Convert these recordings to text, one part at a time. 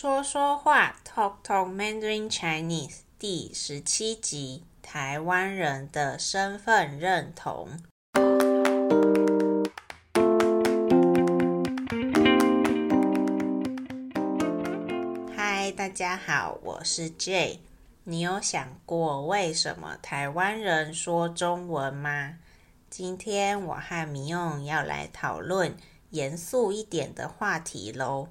说说话，Talk Talk Mandarin Chinese，第十七集：台湾人的身份认同。嗨，大家好，我是 Jay。你有想过为什么台湾人说中文吗？今天我和米用要来讨论严肃一点的话题喽。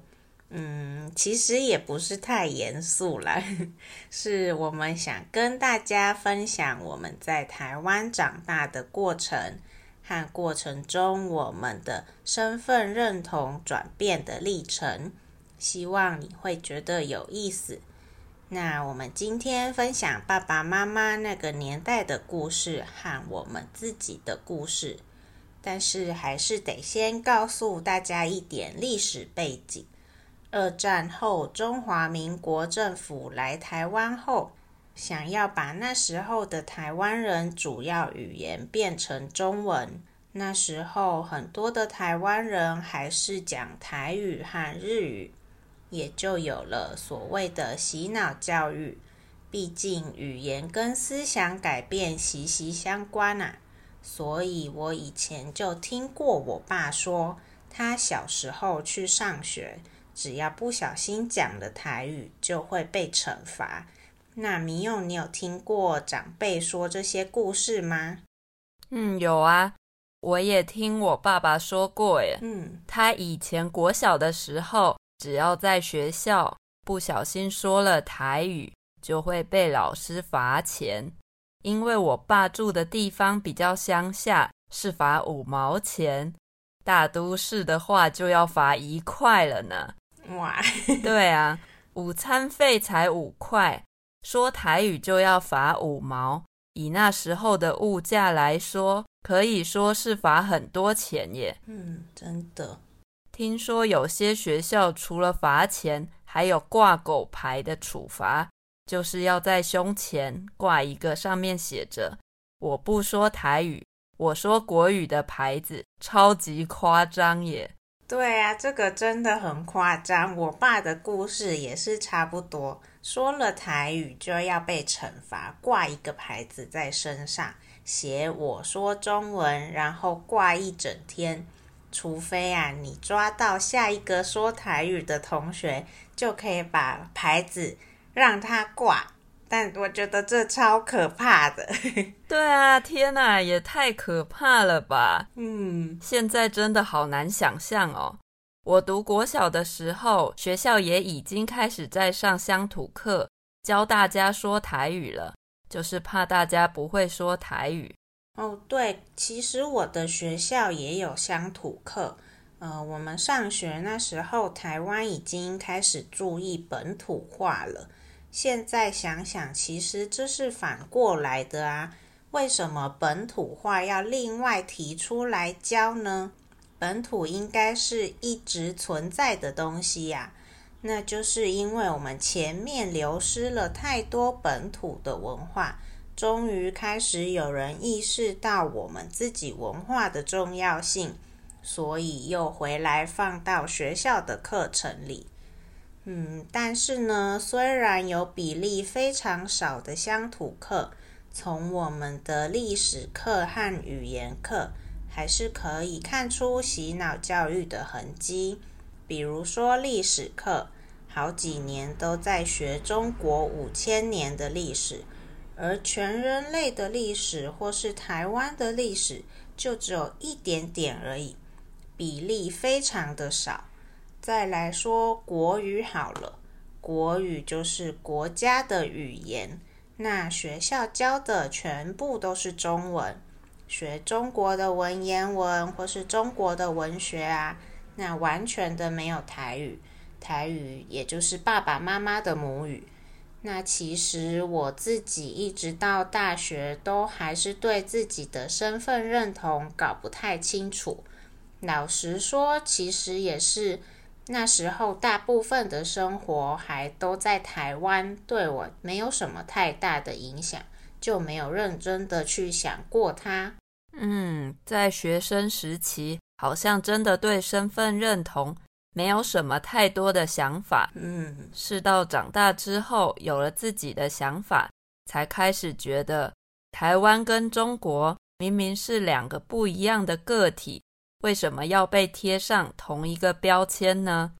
嗯，其实也不是太严肃啦，是我们想跟大家分享我们在台湾长大的过程和过程中我们的身份认同转变的历程，希望你会觉得有意思。那我们今天分享爸爸妈妈那个年代的故事和我们自己的故事，但是还是得先告诉大家一点历史背景。二战后，中华民国政府来台湾后，想要把那时候的台湾人主要语言变成中文。那时候，很多的台湾人还是讲台语和日语，也就有了所谓的洗脑教育。毕竟，语言跟思想改变息息相关啊。所以我以前就听过我爸说，他小时候去上学。只要不小心讲了台语，就会被惩罚。那米用，你有听过长辈说这些故事吗？嗯，有啊，我也听我爸爸说过耶。嗯，他以前国小的时候，只要在学校不小心说了台语，就会被老师罚钱。因为我爸住的地方比较乡下，是罚五毛钱；大都市的话，就要罚一块了呢。哇，对啊，午餐费才五块，说台语就要罚五毛。以那时候的物价来说，可以说是罚很多钱耶。嗯，真的。听说有些学校除了罚钱，还有挂狗牌的处罚，就是要在胸前挂一个上面写着“我不说台语，我说国语”的牌子，超级夸张耶。对啊，这个真的很夸张。我爸的故事也是差不多，说了台语就要被惩罚，挂一个牌子在身上，写我说中文，然后挂一整天。除非啊，你抓到下一个说台语的同学，就可以把牌子让他挂。但我觉得这超可怕的。对啊，天哪，也太可怕了吧！嗯，现在真的好难想象哦。我读国小的时候，学校也已经开始在上乡土课，教大家说台语了，就是怕大家不会说台语。哦，对，其实我的学校也有乡土课。呃，我们上学那时候，台湾已经开始注意本土化了。现在想想，其实这是反过来的啊！为什么本土化要另外提出来教呢？本土应该是一直存在的东西呀，那就是因为我们前面流失了太多本土的文化，终于开始有人意识到我们自己文化的重要性，所以又回来放到学校的课程里。嗯，但是呢，虽然有比例非常少的乡土课，从我们的历史课和语言课，还是可以看出洗脑教育的痕迹。比如说历史课，好几年都在学中国五千年的历史，而全人类的历史或是台湾的历史，就只有一点点而已，比例非常的少。再来说国语好了，国语就是国家的语言。那学校教的全部都是中文，学中国的文言文或是中国的文学啊，那完全的没有台语。台语也就是爸爸妈妈的母语。那其实我自己一直到大学都还是对自己的身份认同搞不太清楚。老实说，其实也是。那时候，大部分的生活还都在台湾，对我没有什么太大的影响，就没有认真的去想过它。嗯，在学生时期，好像真的对身份认同没有什么太多的想法。嗯，是到长大之后有了自己的想法，才开始觉得台湾跟中国明明是两个不一样的个体，为什么要被贴上同一个标签呢？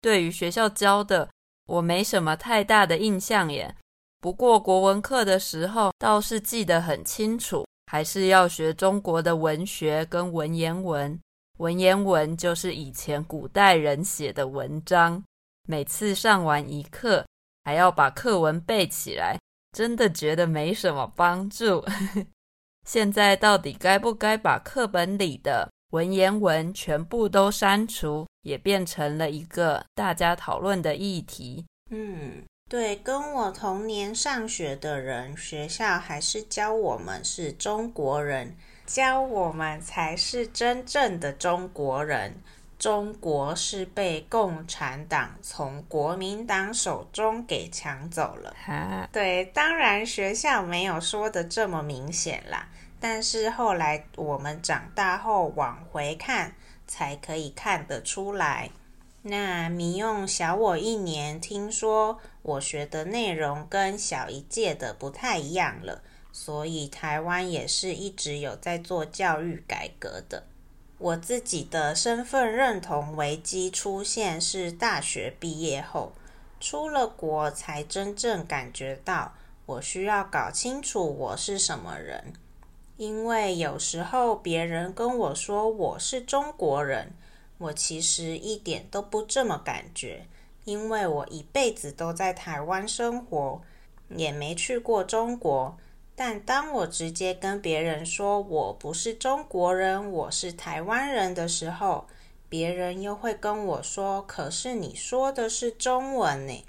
对于学校教的，我没什么太大的印象耶。不过国文课的时候倒是记得很清楚，还是要学中国的文学跟文言文。文言文就是以前古代人写的文章。每次上完一课，还要把课文背起来，真的觉得没什么帮助。现在到底该不该把课本里的文言文全部都删除，也变成了一个大家讨论的议题。嗯，对，跟我同年上学的人，学校还是教我们是中国人，教我们才是真正的中国人。中国是被共产党从国民党手中给抢走了。哈，对，当然学校没有说的这么明显啦。但是后来我们长大后往回看，才可以看得出来。那米用小我一年，听说我学的内容跟小一届的不太一样了，所以台湾也是一直有在做教育改革的。我自己的身份认同危机出现是大学毕业后，出了国才真正感觉到我需要搞清楚我是什么人。因为有时候别人跟我说我是中国人，我其实一点都不这么感觉，因为我一辈子都在台湾生活，也没去过中国。但当我直接跟别人说我不是中国人，我是台湾人的时候，别人又会跟我说：“可是你说的是中文呢，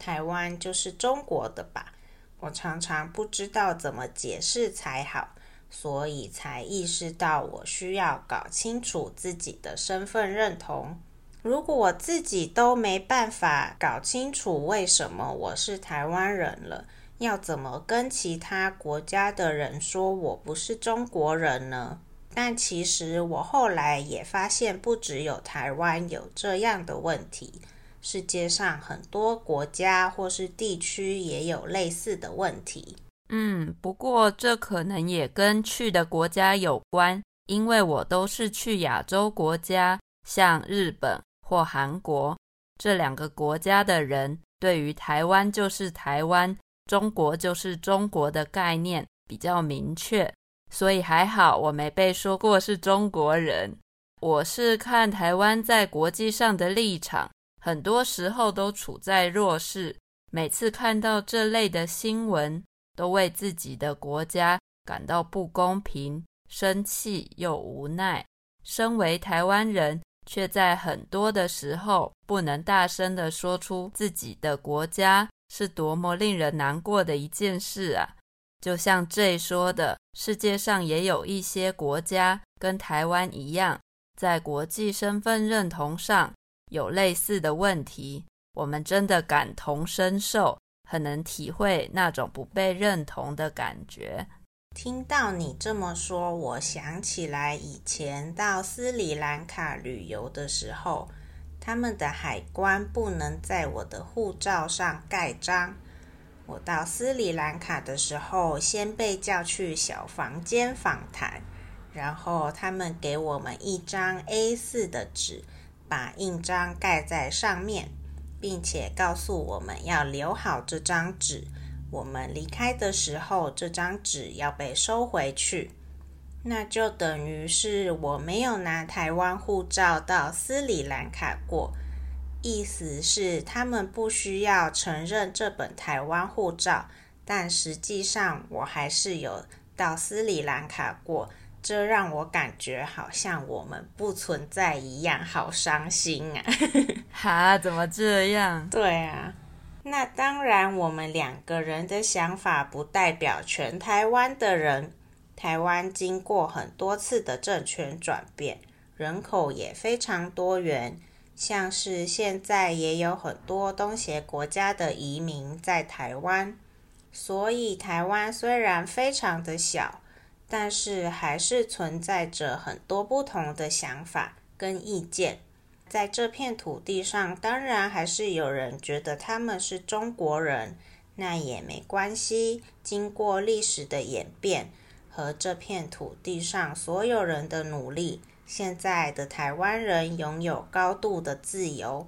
台湾就是中国的吧？”我常常不知道怎么解释才好。所以才意识到我需要搞清楚自己的身份认同。如果我自己都没办法搞清楚为什么我是台湾人了，要怎么跟其他国家的人说我不是中国人呢？但其实我后来也发现，不只有台湾有这样的问题，世界上很多国家或是地区也有类似的问题。嗯，不过这可能也跟去的国家有关，因为我都是去亚洲国家，像日本或韩国这两个国家的人，对于台湾就是台湾，中国就是中国的概念比较明确，所以还好我没被说过是中国人。我是看台湾在国际上的立场，很多时候都处在弱势，每次看到这类的新闻，都为自己的国家感到不公平、生气又无奈。身为台湾人，却在很多的时候不能大声地说出自己的国家是多么令人难过的一件事啊！就像 J 说的，世界上也有一些国家跟台湾一样，在国际身份认同上有类似的问题。我们真的感同身受。很能体会那种不被认同的感觉。听到你这么说，我想起来以前到斯里兰卡旅游的时候，他们的海关不能在我的护照上盖章。我到斯里兰卡的时候，先被叫去小房间访谈，然后他们给我们一张 A4 的纸，把印章盖在上面。并且告诉我们要留好这张纸，我们离开的时候，这张纸要被收回去。那就等于是我没有拿台湾护照到斯里兰卡过，意思是他们不需要承认这本台湾护照，但实际上我还是有到斯里兰卡过。这让我感觉好像我们不存在一样，好伤心啊！哈，怎么这样？对啊，那当然，我们两个人的想法不代表全台湾的人。台湾经过很多次的政权转变，人口也非常多元，像是现在也有很多东协国家的移民在台湾，所以台湾虽然非常的小。但是还是存在着很多不同的想法跟意见，在这片土地上，当然还是有人觉得他们是中国人，那也没关系。经过历史的演变和这片土地上所有人的努力，现在的台湾人拥有高度的自由，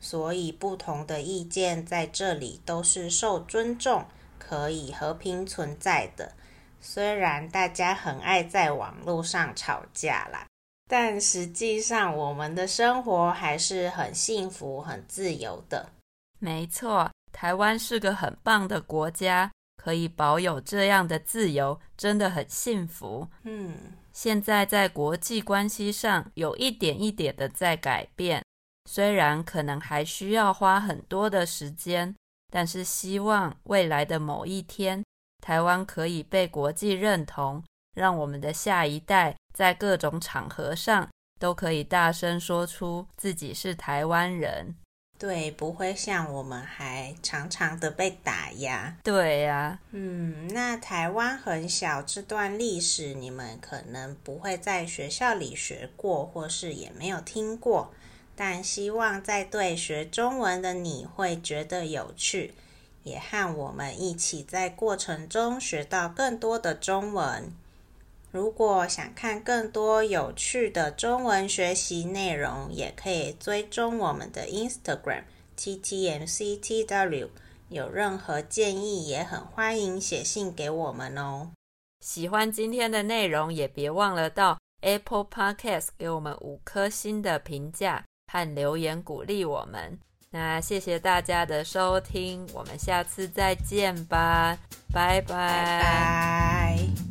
所以不同的意见在这里都是受尊重，可以和平存在的。虽然大家很爱在网络上吵架啦，但实际上我们的生活还是很幸福、很自由的。没错，台湾是个很棒的国家，可以保有这样的自由，真的很幸福。嗯，现在在国际关系上有一点一点的在改变，虽然可能还需要花很多的时间，但是希望未来的某一天。台湾可以被国际认同，让我们的下一代在各种场合上都可以大声说出自己是台湾人。对，不会像我们还常常的被打压。对呀、啊，嗯，那台湾很小，这段历史你们可能不会在学校里学过，或是也没有听过，但希望在对学中文的你会觉得有趣。也和我们一起在过程中学到更多的中文。如果想看更多有趣的中文学习内容，也可以追踪我们的 Instagram TTMCTW。有任何建议，也很欢迎写信给我们哦。喜欢今天的内容，也别忘了到 Apple Podcast 给我们五颗星的评价和留言鼓励我们。那谢谢大家的收听，我们下次再见吧，拜拜。